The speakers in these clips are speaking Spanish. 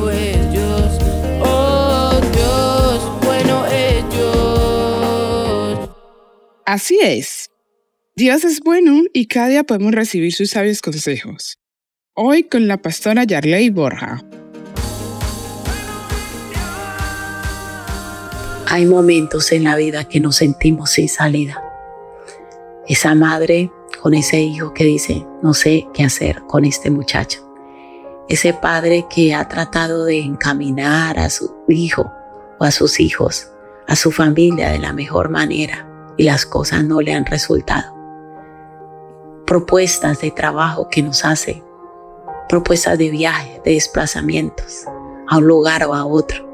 bueno es Dios. Oh Dios, bueno es Dios. Así es. Dios es bueno y cada día podemos recibir sus sabios consejos. Hoy con la pastora Yarley Borja. Hay momentos en la vida que nos sentimos sin salida. Esa madre con ese hijo que dice, no sé qué hacer con este muchacho. Ese padre que ha tratado de encaminar a su hijo o a sus hijos, a su familia de la mejor manera y las cosas no le han resultado. Propuestas de trabajo que nos hace, propuestas de viaje, de desplazamientos a un lugar o a otro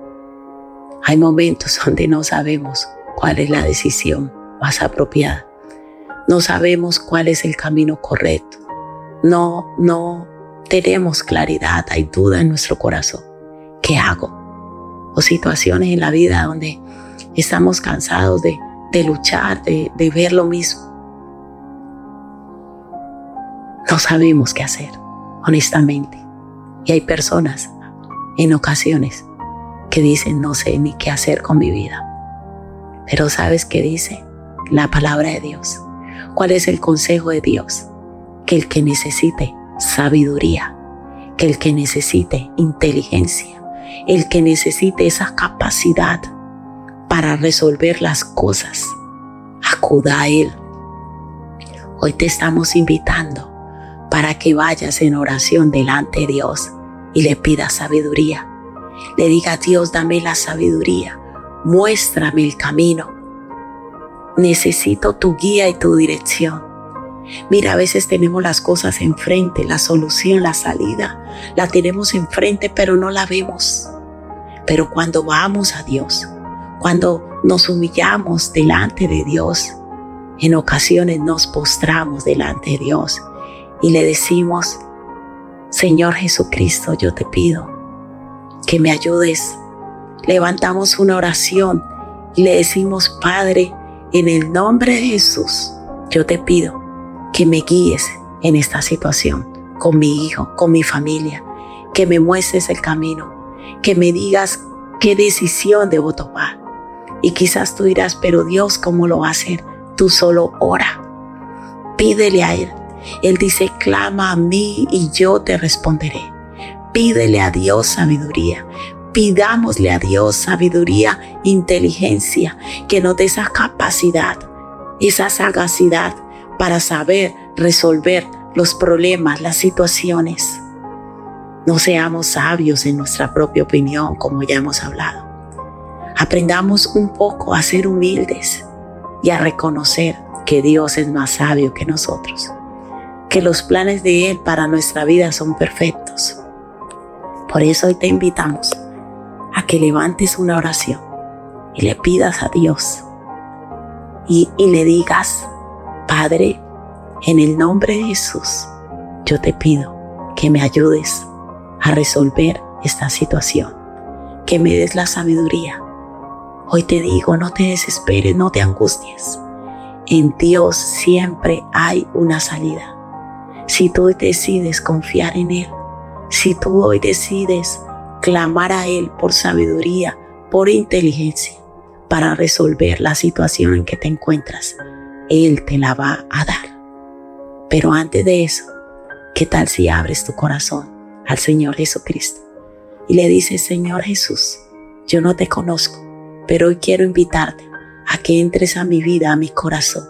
hay momentos donde no sabemos cuál es la decisión más apropiada. No sabemos cuál es el camino correcto. No, no tenemos claridad, hay duda en nuestro corazón. ¿Qué hago? O situaciones en la vida donde estamos cansados de, luchar, de, de ver lo mismo. No sabemos qué hacer, honestamente. Y hay personas en ocasiones que dicen no sé ni qué hacer con mi vida. Pero ¿sabes qué dice? La palabra de Dios. ¿Cuál es el consejo de Dios? Que el que necesite sabiduría, que el que necesite inteligencia, el que necesite esa capacidad para resolver las cosas, acuda a Él. Hoy te estamos invitando para que vayas en oración delante de Dios y le pidas sabiduría le diga a Dios, dame la sabiduría, muéstrame el camino. Necesito tu guía y tu dirección. Mira, a veces tenemos las cosas enfrente, la solución, la salida, la tenemos enfrente, pero no la vemos. Pero cuando vamos a Dios, cuando nos humillamos delante de Dios, en ocasiones nos postramos delante de Dios y le decimos, Señor Jesucristo, yo te pido que me ayudes. Levantamos una oración y le decimos, Padre, en el nombre de Jesús, yo te pido que me guíes en esta situación, con mi hijo, con mi familia, que me muestres el camino, que me digas qué decisión debo tomar. Y quizás tú dirás, pero Dios, ¿cómo lo va a hacer? Tú solo ora. Pídele a Él. Él dice, clama a mí y yo te responderé. Pídele a Dios sabiduría. Pidámosle a Dios sabiduría, inteligencia, que nos dé esa capacidad, esa sagacidad para saber resolver los problemas, las situaciones. No seamos sabios en nuestra propia opinión, como ya hemos hablado. Aprendamos un poco a ser humildes y a reconocer que Dios es más sabio que nosotros, que los planes de Él para nuestra vida son perfectos por eso hoy te invitamos a que levantes una oración y le pidas a Dios y, le digas, Padre, en el nombre de Jesús, yo te pido que me ayudes a resolver esta situación, que me des la sabiduría. Hoy te digo, no te desesperes, no te angusties. En Dios siempre hay una salida. Si tú decides confiar en Él, si tú hoy decides clamar a Él por sabiduría, por inteligencia, para resolver la situación en que te encuentras, Él te la va a dar. Pero antes de eso, ¿qué tal si abres tu corazón al Señor Jesucristo y le dices, Señor Jesús, yo no te conozco, pero hoy quiero invitarte a que entres a mi vida, a mi corazón,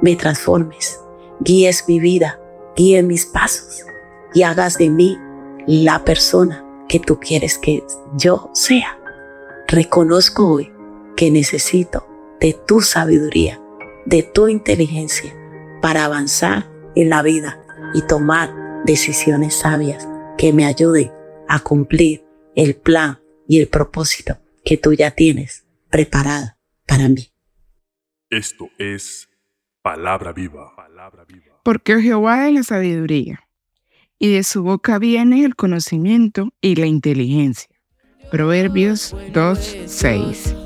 me transformes, guíes mi vida, guíes mis pasos y hagas de mí la persona que tú quieres que yo sea. Reconozco hoy que necesito de tu sabiduría, de tu inteligencia para avanzar en la vida y tomar decisiones sabias que me ayuden a cumplir el plan y el propósito que tú ya tienes preparado para mí. Esto es palabra viva. Porque Jehová es la sabiduría y de su boca viene el conocimiento y la inteligencia. Proverbios 2.6